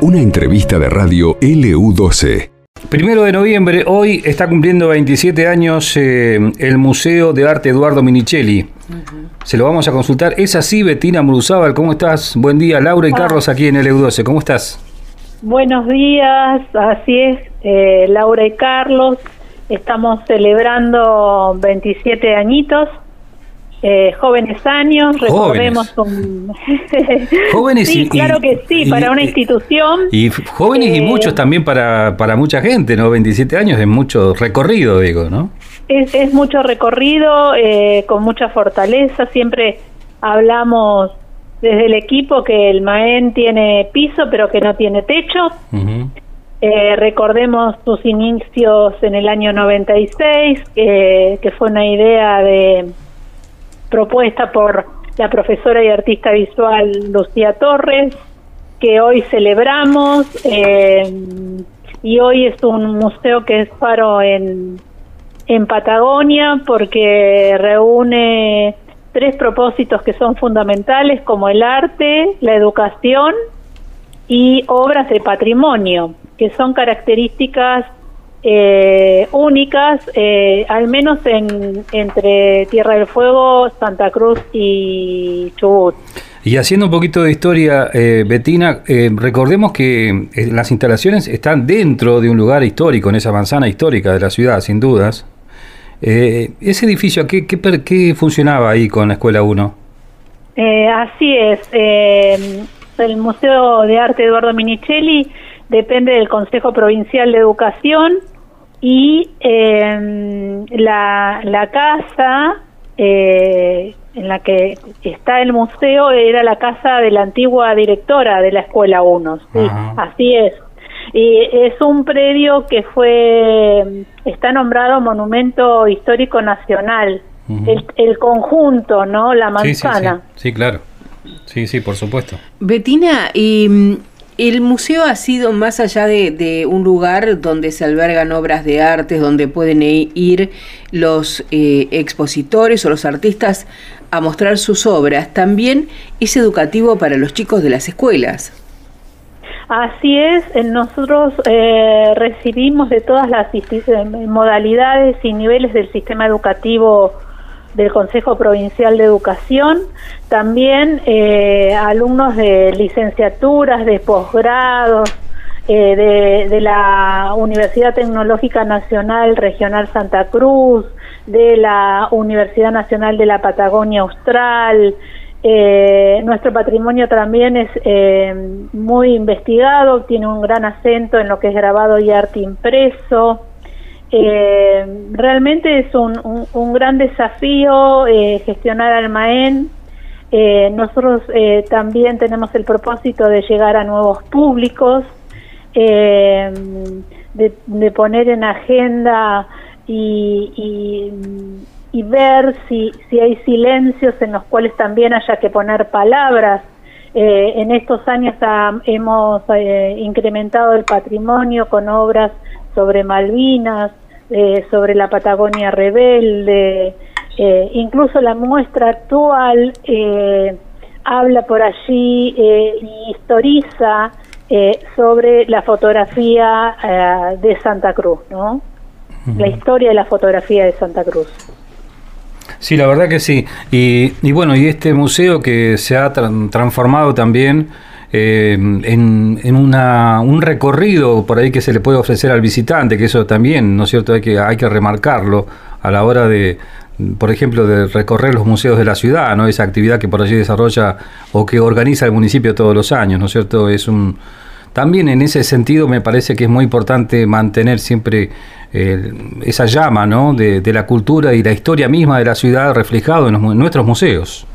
Una entrevista de radio LU12. Primero de noviembre, hoy está cumpliendo 27 años eh, el Museo de Arte Eduardo Minichelli. Se lo vamos a consultar. Es así, Betina Muruzábal, ¿cómo estás? Buen día, Laura y Carlos aquí en LU12, ¿cómo estás? Buenos días, así es, eh, Laura y Carlos. Estamos celebrando 27 añitos eh, jóvenes años, recordemos jóvenes. sí, claro que sí, para una institución. Y jóvenes y eh, muchos también para, para mucha gente, ¿no? 27 años es mucho recorrido, digo, ¿no? Es, es mucho recorrido, eh, con mucha fortaleza, siempre hablamos desde el equipo que el MAEN tiene piso pero que no tiene techo. recordemos sus inicios en el año 96, que fue una idea de propuesta por la profesora y artista visual Lucía Torres, que hoy celebramos. Eh, y hoy es un museo que es paro en, en Patagonia porque reúne tres propósitos que son fundamentales como el arte, la educación y obras de patrimonio, que son características eh, únicas, eh, al menos en, entre Tierra del Fuego, Santa Cruz y Chubut. Y haciendo un poquito de historia, eh, Betina, eh, recordemos que las instalaciones están dentro de un lugar histórico, en esa manzana histórica de la ciudad, sin dudas. ¿Ese edificio ¿qué, qué, qué, funcionaba ahí con la Escuela 1? así es. el Museo de Arte Eduardo Minichelli depende del Consejo Provincial de Educación y eh, la, la casa eh, en la que está el museo era la casa de la antigua directora de la Escuela 1, sí, así es. Y es un predio que fue, está nombrado Monumento Histórico Nacional, el, el, conjunto, ¿no? La manzana. Sí, sí, claro. Sí, sí, por supuesto. Betina, y el museo ha sido más allá de, un lugar donde se albergan obras de arte, donde pueden ir los eh, expositores o los artistas a mostrar sus obras, también es educativo para los chicos de las escuelas. Así es, nosotros eh, recibimos de todas las modalidades y niveles del sistema educativo del Consejo Provincial de Educación, también eh, alumnos de licenciaturas, de posgrados, eh, de, la Universidad Tecnológica Nacional Regional Santa Cruz, de la Universidad Nacional de la Patagonia Austral. Eh, nuestro patrimonio también es muy investigado, tiene un gran acento en lo que es grabado y arte impreso. Eh, realmente es un, un, gran desafío eh, gestionar al MAEN. Eh, nosotros eh, también tenemos el propósito de llegar a nuevos públicos, de, de, poner en agenda y, y, ver si, si hay silencios en los cuales también haya que poner palabras eh, en estos años hemos eh, incrementado el patrimonio con obras sobre Malvinas, eh, sobre la Patagonia rebelde, eh, incluso la muestra actual eh, habla por allí y historiza sobre la fotografía de Santa Cruz, ¿no? La historia de la fotografía de Santa Cruz. Sí, la verdad que sí. Y, y bueno, y este museo que se ha transformado también eh, en, en una, un recorrido por ahí que se le puede ofrecer al visitante, que eso también, ¿no es cierto?, hay que, hay que remarcarlo a la hora de, por ejemplo, de recorrer los museos de la ciudad, ¿no? Esa actividad que por allí desarrolla o que organiza el municipio todos los años, ¿no es cierto? Es un también en ese sentido me parece que es muy importante mantener siempre eh, esa llama, ¿no? De, de, la cultura y la historia misma de la ciudad reflejado en, los, en nuestros museos.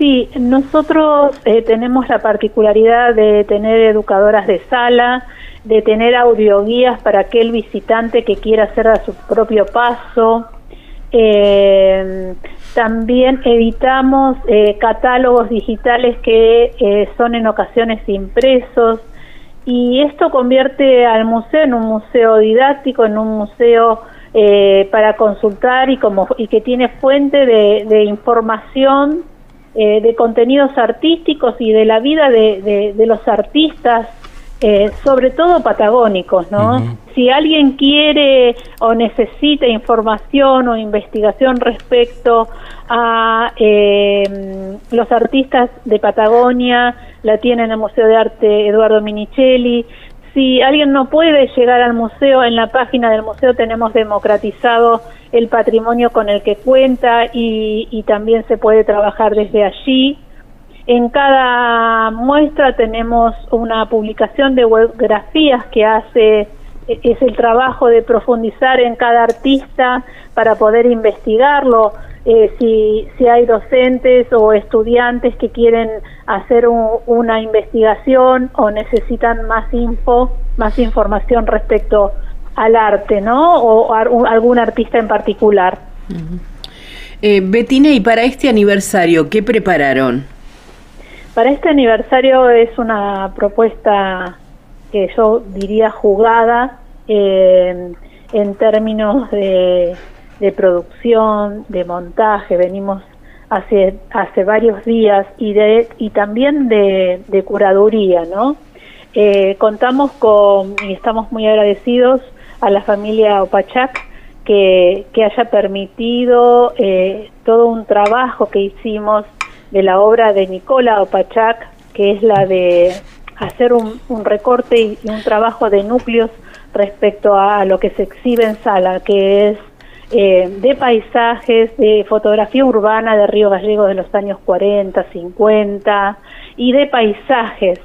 Sí, nosotros eh, tenemos la particularidad de tener educadoras de sala, de tener audioguías para aquel visitante que quiera hacer a su propio paso. Eh, también editamos eh, catálogos digitales que son en ocasiones impresos y esto convierte al museo en un museo didáctico, en un museo para consultar y, como, y que tiene fuente de información eh, de contenidos artísticos y de la vida de, de, los artistas, eh, sobre todo patagónicos, ¿no? Si alguien quiere o necesita información o investigación respecto a eh, los artistas de Patagonia, la tiene en el Museo de Arte Eduardo Minichelli, si alguien no puede llegar al museo, en la página del museo tenemos democratizado el patrimonio con el que cuenta y, también se puede trabajar desde allí. En cada muestra tenemos una publicación de webgrafías que hace es el trabajo de profundizar en cada artista para poder investigarlo. Eh, si, si hay docentes o estudiantes que quieren hacer una investigación o necesitan más info, más información respecto al arte, ¿no? O algún artista en particular. Eh, Betina, y para este aniversario, ¿qué prepararon? Para este aniversario es una propuesta que yo diría jugada eh, en términos de de producción, de montaje, venimos hace, hace varios días y, de, y también de, curaduría, ¿no? Eh, contamos con, y estamos muy agradecidos a la familia Opachac que, que haya permitido eh, todo un trabajo que hicimos de la obra de Nicola Opachac, que es la de hacer un, un recorte y un trabajo de núcleos respecto a lo que se exhibe en sala, que es eh, de paisajes, de fotografía urbana de Río Gallego de los años 40, 50 y de paisajes.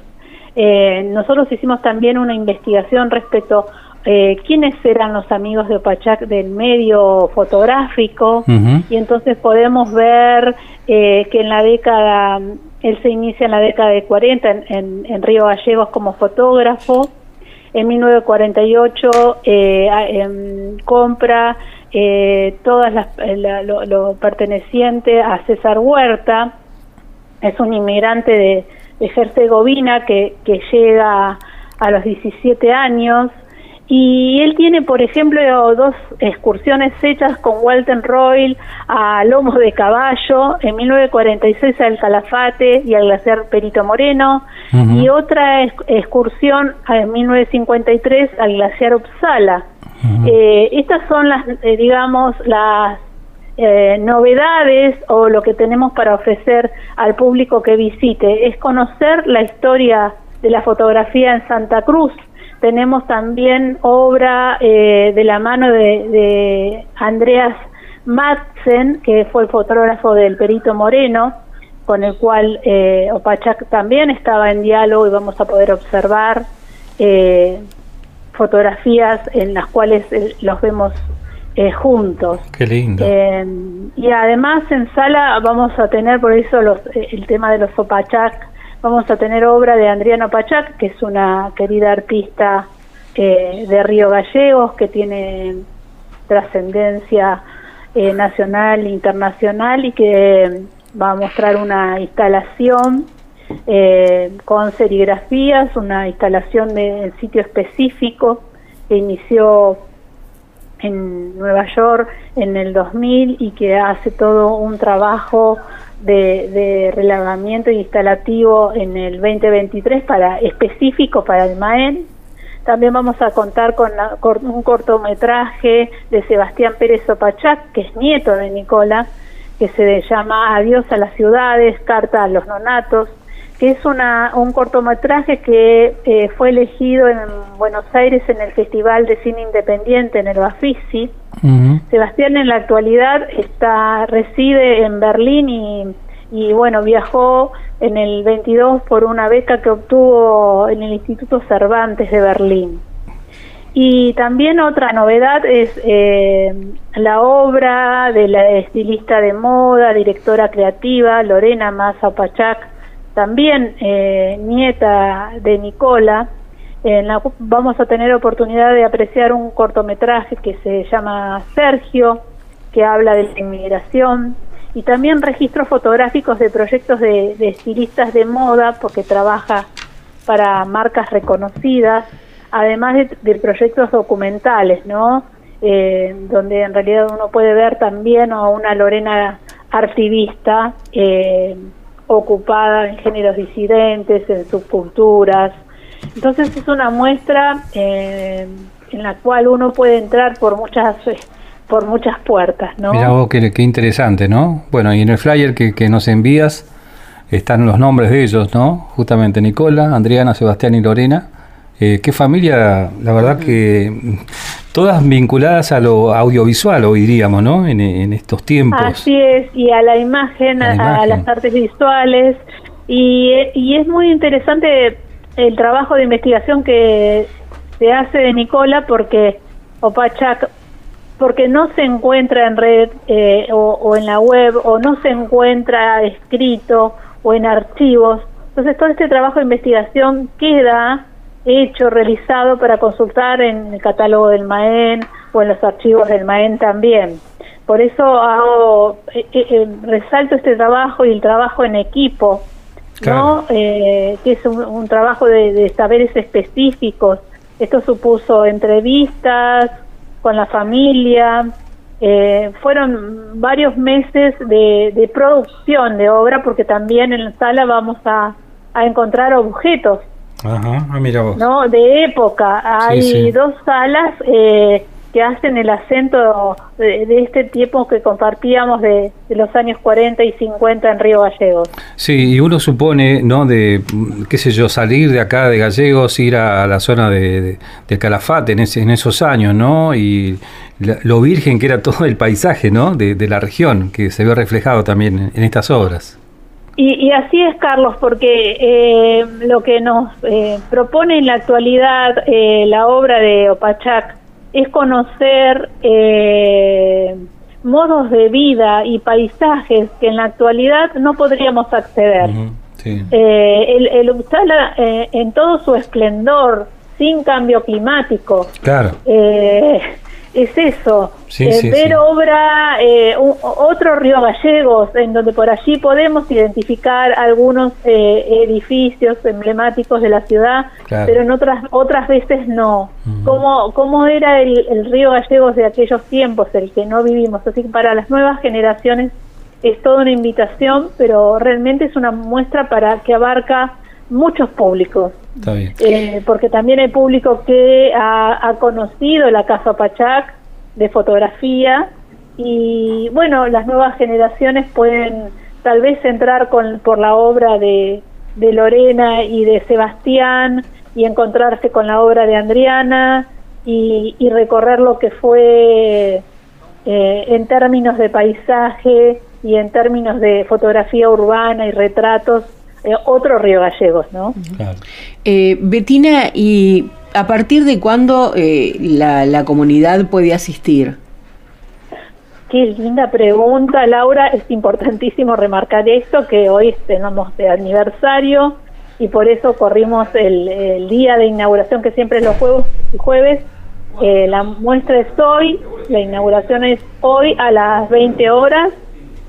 Eh, nosotros hicimos también una investigación respecto eh, quiénes eran los amigos de Opachac del medio fotográfico. Y entonces podemos ver que en la década, él se inicia en la década de 40 en, en Río Gallegos como fotógrafo, en 1948 eh, compra eh, todas las, eh, lo, perteneciente a César Huerta, es un inmigrante de, de Herzegovina que, que llega a los 17 años y él tiene, por ejemplo, dos excursiones hechas con Walter Royal a Lomos de Caballo en 1946 al Calafate y al glaciar Perito Moreno, y otra excursión en 1953 al glaciar Uppsala. Eh, estas son las, eh, digamos, las eh, novedades o lo que tenemos para ofrecer al público que visite, es conocer la historia de la fotografía en Santa Cruz. Tenemos también obra de la mano de, Andreas Madsen, que fue el fotógrafo del Perito Moreno, con el cual eh, Opachac también estaba en diálogo y vamos a poder observar eh, fotografías en las cuales eh, los vemos eh, juntos. Qué lindo. Em, y además en sala vamos a tener, por eso los, eh, el tema de los Opachac, vamos a tener obra de Adriana Opachac, que es una querida artista de Río Gallegos, que tiene trascendencia nacional e internacional y que va a mostrar una instalación eh, con serigrafías, una instalación de sitio específico que inició en Nueva York en el 2000 y que hace todo un trabajo de, de relevamiento instalativo en el 2023 para específico para el MAEN. También vamos a contar con, un cortometraje de Sebastián Pérez Opachac, que es nieto de Nicola, que se llama Adiós a las ciudades, Carta a los nonatos, que es una, un cortometraje que eh, fue elegido en Buenos Aires en el Festival de Cine Independiente en el Bafisi. Sebastián en la actualidad está reside en Berlín y, y bueno, viajó en el 22 por una beca que obtuvo en el Instituto Cervantes de Berlín. Y también otra novedad es eh, la obra de la estilista de moda, directora creativa, Lorena Massa Pachac, también eh, nieta de Nicola. En la, vamos a tener oportunidad de apreciar un cortometraje que se llama Sergio, que habla de la inmigración, y también registros fotográficos de proyectos de, estilistas de moda, porque trabaja para marcas reconocidas además de, proyectos documentales, ¿no? Eh, donde en realidad uno puede ver también a una Lorena artivista eh, ocupada en géneros disidentes, en subculturas. Entonces es una muestra eh, en la cual uno puede entrar por muchas por muchas puertas, ¿no? Mira vos, qué, interesante, ¿no? Bueno, y en el flyer que, que nos envías están los nombres de ellos, ¿no? Justamente Nicola, Adriana, Sebastián y Lorena. Eh, qué familia, la verdad que todas vinculadas a lo audiovisual, hoy diríamos, ¿no? En, estos tiempos. Así es, y a la imagen, a, las artes visuales. Y, y es muy interesante el trabajo de investigación que se hace de Nicola porque Opachak porque no se encuentra en red eh, o, en la web o no se encuentra escrito o en archivos. Entonces todo este trabajo de investigación queda hecho, realizado para consultar en el catálogo del MAEN o en los archivos del MAEN también. Por eso hago, eh, eh, resalto este trabajo y el trabajo en equipo, ¿no? que es un, trabajo de saberes específicos. Esto supuso entrevistas, con la familia. Eh, fueron varios meses de, producción de obra porque también en la sala vamos a, encontrar objetos Ajá, ah, mira vos. ¿no? de época. Hay dos salas eh, que hacen el acento de, este tiempo que compartíamos de, los años 40 y 50 en Río Gallegos. Sí, y uno supone, ¿no? De, qué sé yo, salir de acá de Gallegos, ir a, la zona de, Calafate en, ese, en esos años, ¿no? Y lo virgen que era todo el paisaje, ¿no? De, la región, que se ve reflejado también en, estas obras. Y, así es, Carlos, porque eh, lo que nos eh, propone en la actualidad eh, la obra de Opachac es conocer eh, modos de vida y paisajes que en la actualidad no podríamos acceder. Eh, el, el eh, en todo su esplendor, sin cambio climático, claro es eso, eh, ver obra, eh, otro Río Gallegos, en donde por allí podemos identificar algunos eh, edificios emblemáticos de la ciudad, pero en otras otras veces no. ¿Cómo, era el, Río Gallegos de aquellos tiempos, el que no vivimos? Así que para las nuevas generaciones es toda una invitación, pero realmente es una muestra para que abarca muchos públicos. Eh, porque también hay público que ha, conocido la Casa Pachac de fotografía y bueno, las nuevas generaciones pueden tal vez entrar con, por la obra de, de Lorena y de Sebastián y encontrarse con la obra de Andriana y, recorrer lo que fue eh, en términos de paisaje y en términos de fotografía urbana y retratos eh, otro Río Gallegos, ¿no? Eh, Betina, ¿y a partir de cuándo eh, la, comunidad puede asistir? Qué linda pregunta, Laura. Es importantísimo remarcar esto, que hoy tenemos de aniversario y por eso corrimos el, día de inauguración, que siempre es los jueves. jueves. la muestra es hoy, la inauguración es hoy a las 20 horas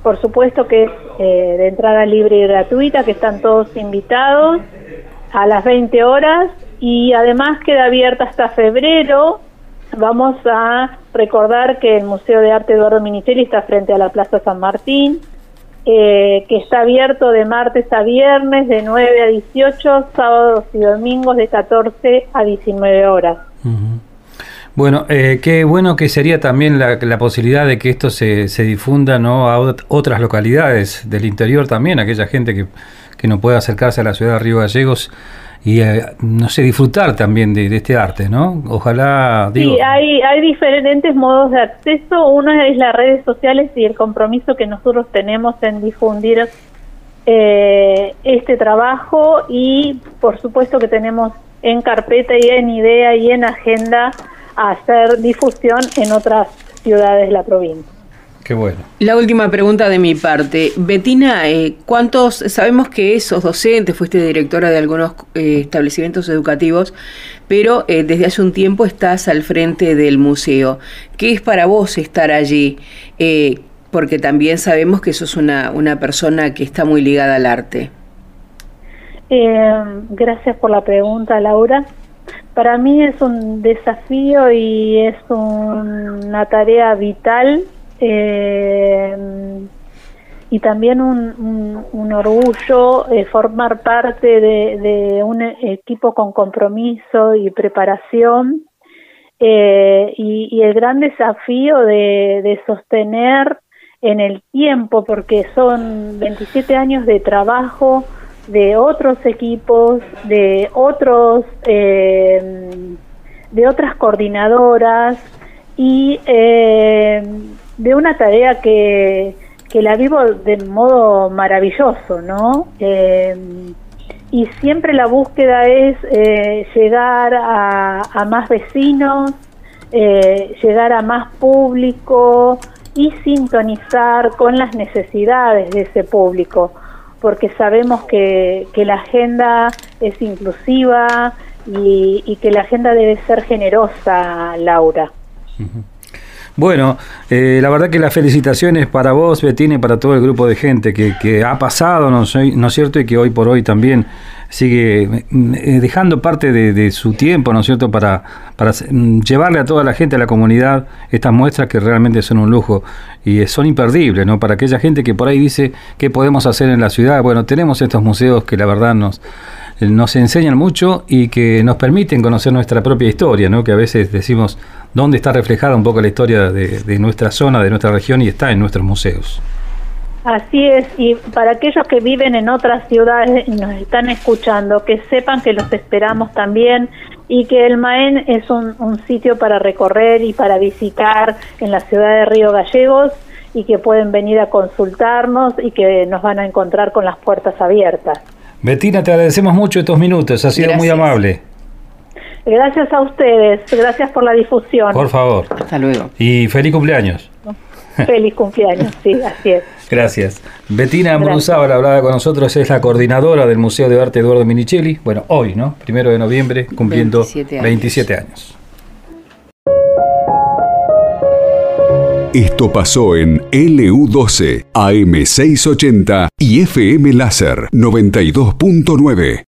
por supuesto que es eh, de entrada libre y gratuita, que están todos invitados a las 20 horas y además queda abierta hasta febrero. Vamos a recordar que el Museo de Arte Eduardo Minicelli está frente a la Plaza San Martín, eh, que está abierto de martes a viernes de 9 a 18, sábados y domingos de 14 a 19 horas. Bueno, eh, qué bueno que sería también la, posibilidad de que esto se, se difunda ¿no? a otras localidades del interior también, aquella gente que, que no puede acercarse a la ciudad de Río Gallegos y, eh, no sé, disfrutar también de, este arte, ¿no? Ojalá... sí, hay, hay diferentes modos de acceso. Uno es las redes sociales y el compromiso que nosotros tenemos en difundir eh, este trabajo y por supuesto que tenemos en carpeta y en idea y en agenda hacer difusión en otras ciudades de la provincia. Qué bueno. La última pregunta de mi parte. Betina, eh, ¿cuántos, sabemos que sos docente, fuiste directora de algunos eh, establecimientos educativos, pero eh, desde hace un tiempo estás al frente del museo. ¿Qué es para vos estar allí? porque también sabemos que sos una, una persona que está muy ligada al arte. gracias por la pregunta, Laura. Para mí es un desafío y es una tarea vital eh, y también un, un, orgullo eh, formar parte de, un equipo con compromiso y preparación eh, y, el gran desafío de, sostener en el tiempo, porque son 27 años de trabajo de otros equipos, de otros, eh, de otras coordinadoras y de una tarea que que la vivo de modo maravilloso, ¿no? Eh, y siempre la búsqueda es eh, llegar a, más vecinos, eh, llegar a más público y sintonizar con las necesidades de ese público, porque sabemos que, que la agenda es inclusiva y, que la agenda debe ser generosa, Laura. Bueno, eh, la verdad que las felicitaciones para vos, Betina, y para todo el grupo de gente que, ha pasado, ¿no, es cierto? Y que hoy por hoy también sigue eh, dejando parte de, su tiempo, ¿no es cierto?, para, mm, llevarle a toda la gente, a la comunidad, estas muestras que realmente son un lujo y son imperdibles, ¿no? Para aquella gente que por ahí dice qué podemos hacer en la ciudad, bueno, tenemos estos museos que la verdad nos nos enseñan mucho y que nos permiten conocer nuestra propia historia, ¿no? que a veces decimos dónde está reflejada un poco la historia de, nuestra zona, de nuestra región y está en nuestros museos. Así es, y para aquellos que viven en otras ciudades y nos están escuchando, que sepan que los esperamos también y que el Maén es un, un sitio para recorrer y para visitar en la ciudad de Río Gallegos y que pueden venir a consultarnos y que nos van a encontrar con las puertas abiertas. Betina, te agradecemos mucho estos minutos, ha sido muy amable. Gracias a ustedes, gracias por la difusión. Por favor. Hasta luego. Y feliz cumpleaños. Feliz cumpleaños, sí, así es. Gracias. Betina Muruzábal hablaba con nosotros, es la coordinadora del Museo de Arte Eduardo Minichelli. Bueno, hoy, ¿no? Primero de noviembre, cumpliendo 27 años. Esto pasó en LU12, AM680 y FM Láser 92.9.